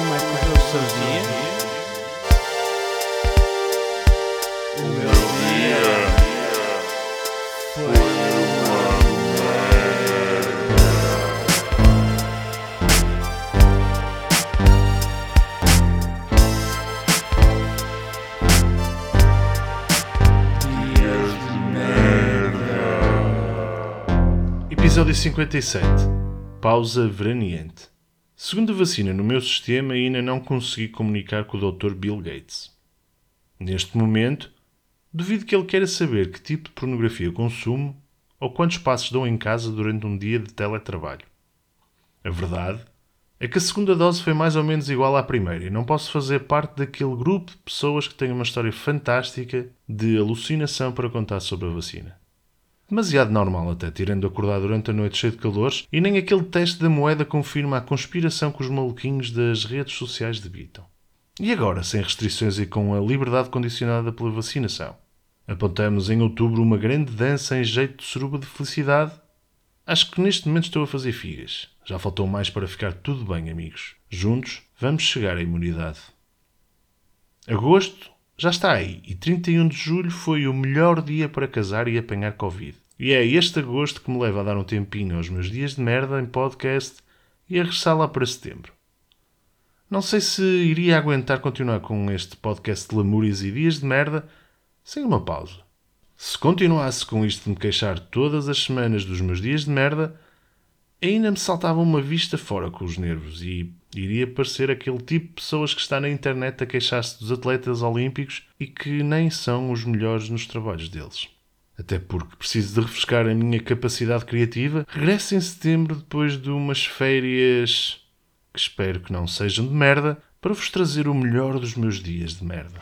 como é que correu o seu dia? O meu dia foi uma Dias de merda. Episódio 57 Pausa veraniente Segundo a vacina no meu sistema, ainda não consegui comunicar com o Dr. Bill Gates. Neste momento, duvido que ele queira saber que tipo de pornografia consumo ou quantos passos dou em casa durante um dia de teletrabalho. A verdade é que a segunda dose foi mais ou menos igual à primeira e não posso fazer parte daquele grupo de pessoas que têm uma história fantástica de alucinação para contar sobre a vacina. Demasiado normal até, tirando acordar durante a noite cheio de calores, e nem aquele teste da moeda confirma a conspiração que os maluquinhos das redes sociais debitam. E agora, sem restrições e com a liberdade condicionada pela vacinação? Apontamos em outubro uma grande dança em jeito de suruba de felicidade? Acho que neste momento estou a fazer figas. Já faltou mais para ficar tudo bem, amigos. Juntos vamos chegar à imunidade. Agosto já está aí e 31 de julho foi o melhor dia para casar e apanhar Covid. E é este agosto que me leva a dar um tempinho aos meus dias de merda em podcast e a regressar lá para setembro. Não sei se iria aguentar continuar com este podcast de lamúrias e dias de merda sem uma pausa. Se continuasse com isto de me queixar todas as semanas dos meus dias de merda, ainda me saltava uma vista fora com os nervos e iria parecer aquele tipo de pessoas que está na internet a queixar-se dos atletas olímpicos e que nem são os melhores nos trabalhos deles. Até porque preciso de refrescar a minha capacidade criativa. Regresso em setembro depois de umas férias que espero que não sejam de merda para vos trazer o melhor dos meus dias de merda.